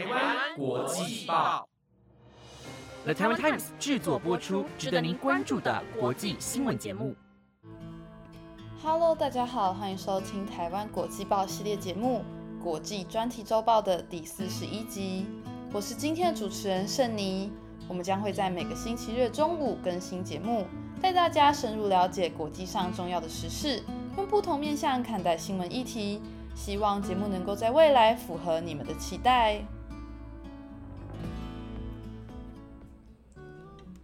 台湾国际报，The Taiwan Times 制作播出，值得您关注的国际新闻节目。Hello，大家好，欢迎收听台湾国际报系列节目《国际专题周报》的第四十一集。我是今天的主持人盛妮，我们将会在每个星期日中午更新节目，带大家深入了解国际上重要的时事，用不同面向看待新闻议题。希望节目能够在未来符合你们的期待。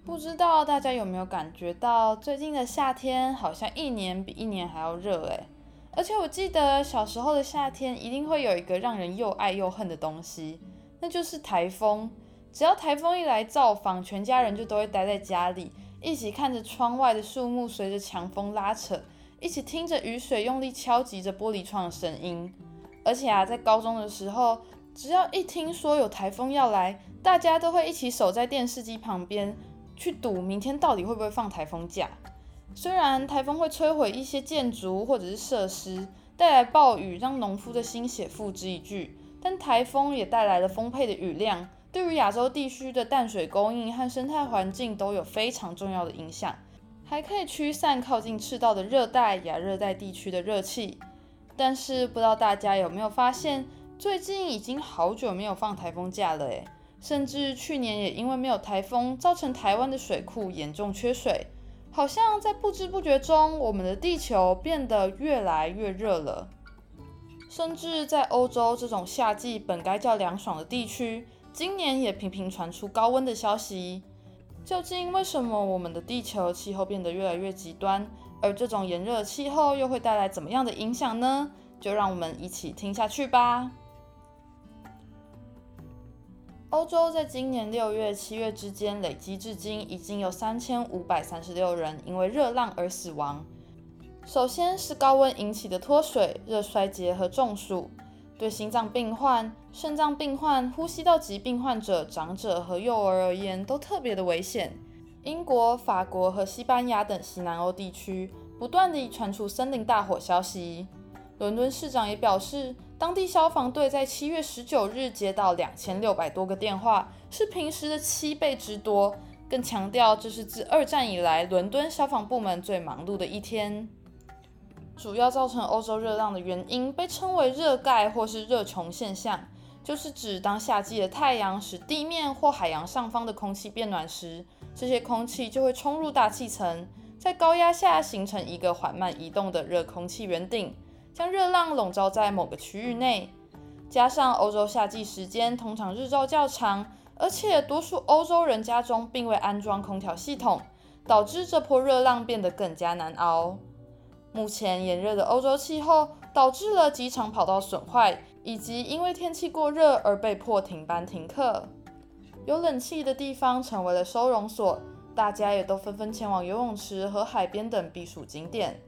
不知道大家有没有感觉到，最近的夏天好像一年比一年还要热诶。而且我记得小时候的夏天一定会有一个让人又爱又恨的东西，那就是台风。只要台风一来造访，全家人就都会待在家里，一起看着窗外的树木随着强风拉扯。一起听着雨水用力敲击着玻璃窗的声音，而且啊，在高中的时候，只要一听说有台风要来，大家都会一起守在电视机旁边，去赌明天到底会不会放台风假。虽然台风会摧毁一些建筑或者是设施，带来暴雨，让农夫的心血付之一炬，但台风也带来了丰沛的雨量，对于亚洲地区的淡水供应和生态环境都有非常重要的影响。还可以驱散靠近赤道的热带、亚热带地区的热气，但是不知道大家有没有发现，最近已经好久没有放台风假了诶，甚至去年也因为没有台风，造成台湾的水库严重缺水，好像在不知不觉中，我们的地球变得越来越热了。甚至在欧洲这种夏季本该较凉爽的地区，今年也频频传出高温的消息。究竟为什么我们的地球气候变得越来越极端？而这种炎热气候又会带来怎么样的影响呢？就让我们一起听下去吧。欧洲在今年六月、七月之间，累积至今已经有三千五百三十六人因为热浪而死亡。首先是高温引起的脱水、热衰竭和中暑。对心脏病患、肾脏病患、呼吸道疾病患者、长者和幼儿而言，都特别的危险。英国、法国和西班牙等西南欧地区不断地传出森林大火消息。伦敦市长也表示，当地消防队在七月十九日接到两千六百多个电话，是平时的七倍之多。更强调，这是自二战以来伦敦消防部门最忙碌的一天。主要造成欧洲热浪的原因被称为热盖或是热穹现象，就是指当夏季的太阳使地面或海洋上方的空气变暖时，这些空气就会冲入大气层，在高压下形成一个缓慢移动的热空气圆顶，将热浪笼罩在某个区域内。加上欧洲夏季时间通常日照较长，而且多数欧洲人家中并未安装空调系统，导致这波热浪变得更加难熬。目前炎热的欧洲气候导致了机场跑道损坏，以及因为天气过热而被迫停班停课。有冷气的地方成为了收容所，大家也都纷纷前往游泳池和海边等避暑景点。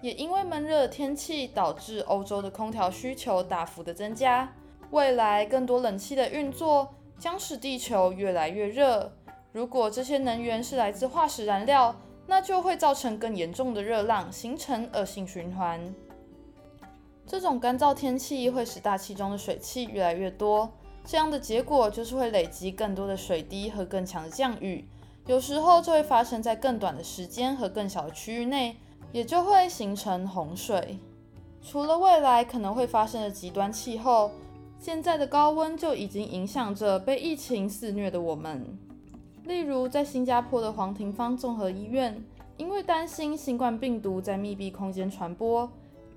也因为闷热的天气，导致欧洲的空调需求大幅的增加。未来更多冷气的运作将使地球越来越热。如果这些能源是来自化石燃料，那就会造成更严重的热浪，形成恶性循环。这种干燥天气会使大气中的水汽越来越多，这样的结果就是会累积更多的水滴和更强的降雨，有时候就会发生在更短的时间和更小的区域内，也就会形成洪水。除了未来可能会发生的极端气候，现在的高温就已经影响着被疫情肆虐的我们。例如，在新加坡的黄庭芳综合医院，因为担心新冠病毒在密闭空间传播，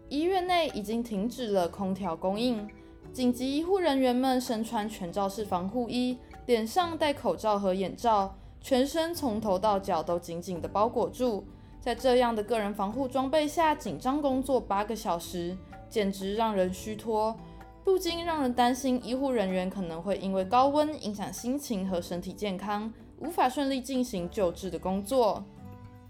医院内已经停止了空调供应。紧急医护人员们身穿全罩式防护衣，脸上戴口罩和眼罩，全身从头到脚都紧紧地包裹住。在这样的个人防护装备下，紧张工作八个小时，简直让人虚脱，不禁让人担心医护人员可能会因为高温影响心情和身体健康。无法顺利进行救治的工作。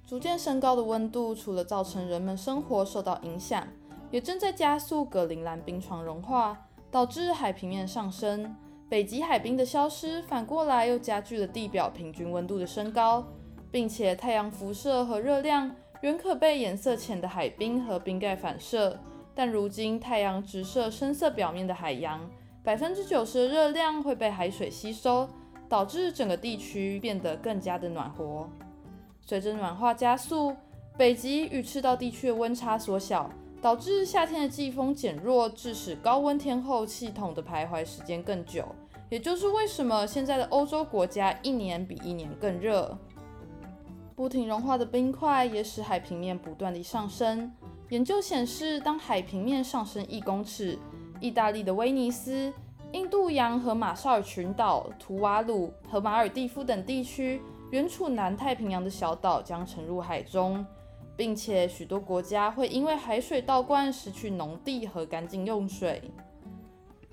逐渐升高的温度，除了造成人们生活受到影响，也正在加速格陵兰冰床融化，导致海平面上升。北极海冰的消失，反过来又加剧了地表平均温度的升高，并且太阳辐射和热量原可被颜色浅的海冰和冰盖反射，但如今太阳直射深色表面的海洋，百分之九十的热量会被海水吸收，导致整个地区变得更加的暖和。随着暖化加速，北极与赤道地区的温差缩小，导致夏天的季风减弱，致使高温天候系统的徘徊时间更久。也就是为什么现在的欧洲国家一年比一年更热。不停融化的冰块也使海平面不断地上升。研究显示，当海平面上升一公尺，意大利的威尼斯、印度洋和马绍尔群岛、图瓦鲁和马尔蒂夫等地区远处南太平洋的小岛将沉入海中，并且许多国家会因为海水倒灌失去农地和干净用水。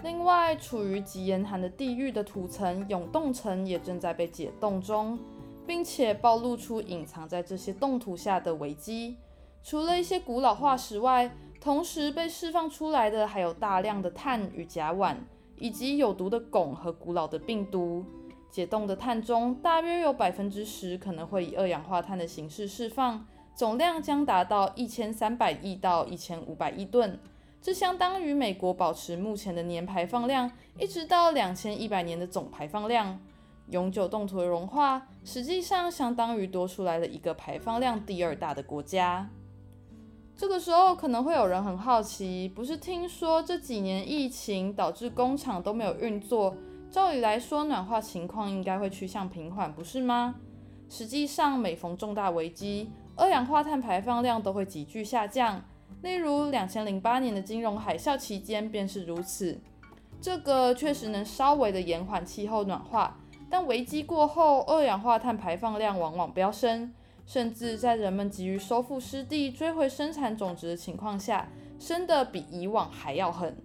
另外，处于极严寒的地域的土层永冻层也正在被解冻中，并且暴露出隐藏在这些冻土下的危机。除了一些古老化石外，同时被释放出来的还有大量的碳与甲烷，以及有毒的汞和古老的病毒。解冻的碳中，大约有百分之十可能会以二氧化碳的形式释放，总量将达到一千三百亿到一千五百亿吨。这相当于美国保持目前的年排放量，一直到两千一百年的总排放量。永久冻土的融化，实际上相当于多出来了一个排放量第二大的国家。这个时候可能会有人很好奇，不是听说这几年疫情导致工厂都没有运作，照理来说暖化情况应该会趋向平缓，不是吗？实际上每逢重大危机，二氧化碳排放量都会急剧下降。例如，两千零八年的金融海啸期间便是如此。这个确实能稍微的延缓气候暖化，但危机过后，二氧化碳排放量往往飙升，甚至在人们急于收复失地、追回生产种植的情况下，升得比以往还要狠。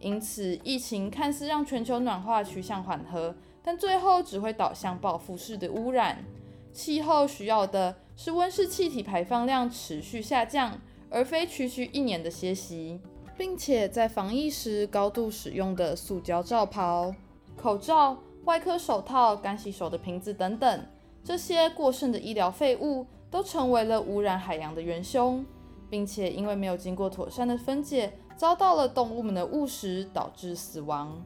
因此，疫情看似让全球暖化趋向缓和，但最后只会导向报复式的污染。气候需要的是温室气体排放量持续下降。而非区区一年的歇息，并且在防疫时高度使用的塑胶罩袍、口罩、外科手套、干洗手的瓶子等等，这些过剩的医疗废物都成为了污染海洋的元凶，并且因为没有经过妥善的分解，遭到了动物们的误食，导致死亡。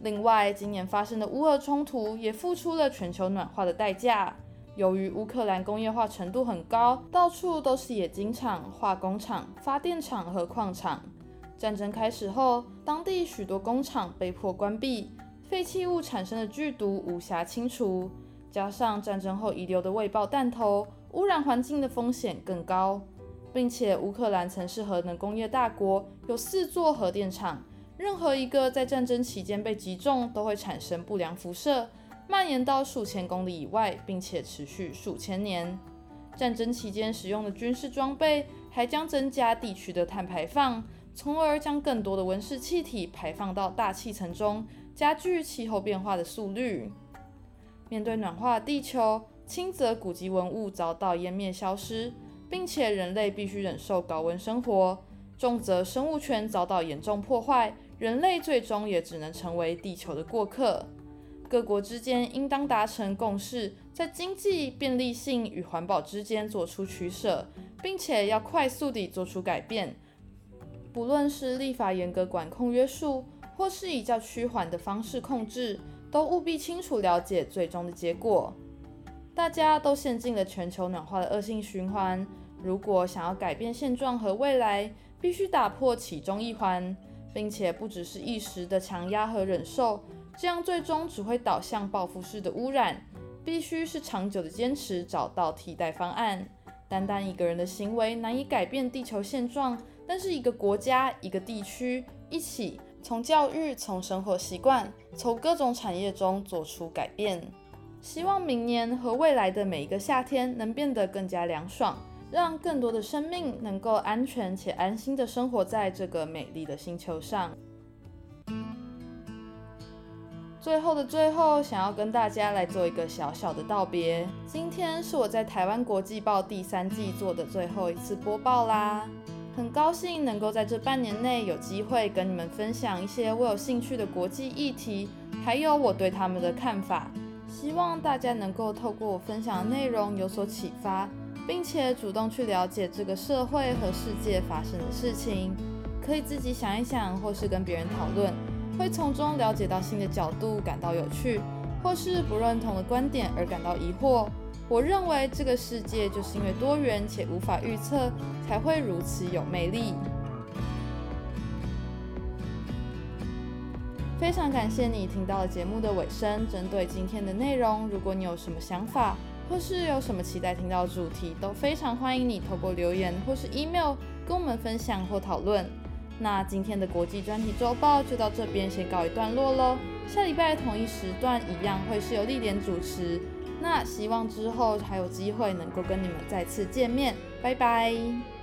另外，今年发生的乌俄冲突也付出了全球暖化的代价。由于乌克兰工业化程度很高，到处都是冶金厂、化工厂、发电厂和矿场。战争开始后，当地许多工厂被迫关闭，废弃物产生的剧毒无暇清除，加上战争后遗留的未爆弹头，污染环境的风险更高。并且，乌克兰曾是核能工业大国，有四座核电厂，任何一个在战争期间被击中，都会产生不良辐射。蔓延到数千公里以外，并且持续数千年。战争期间使用的军事装备还将增加地区的碳排放，从而将更多的温室气体排放到大气层中，加剧气候变化的速率。面对暖化地球，轻则古籍文物遭到湮灭消失，并且人类必须忍受高温生活；重则生物圈遭到严重破坏，人类最终也只能成为地球的过客。各国之间应当达成共识，在经济便利性与环保之间做出取舍，并且要快速地做出改变。不论是立法严格管控约束，或是以较趋缓的方式控制，都务必清楚了解最终的结果。大家都陷进了全球暖化的恶性循环，如果想要改变现状和未来，必须打破其中一环，并且不只是一时的强压和忍受。这样最终只会导向报复式的污染，必须是长久的坚持，找到替代方案。单单一个人的行为难以改变地球现状，但是一个国家、一个地区一起从教育、从生活习惯、从各种产业中做出改变。希望明年和未来的每一个夏天能变得更加凉爽，让更多的生命能够安全且安心的生活在这个美丽的星球上。最后的最后，想要跟大家来做一个小小的道别。今天是我在台湾国际报第三季做的最后一次播报啦，很高兴能够在这半年内有机会跟你们分享一些我有兴趣的国际议题，还有我对他们的看法。希望大家能够透过我分享的内容有所启发，并且主动去了解这个社会和世界发生的事情，可以自己想一想，或是跟别人讨论。会从中了解到新的角度，感到有趣，或是不认同的观点而感到疑惑。我认为这个世界就是因为多元且无法预测，才会如此有魅力。非常感谢你听到了节目的尾声。针对今天的内容，如果你有什么想法，或是有什么期待听到主题，都非常欢迎你透过留言或是 email 跟我们分享或讨论。那今天的国际专题周报就到这边先告一段落喽。下礼拜同一时段一样会是由丽莲主持。那希望之后还有机会能够跟你们再次见面。拜拜。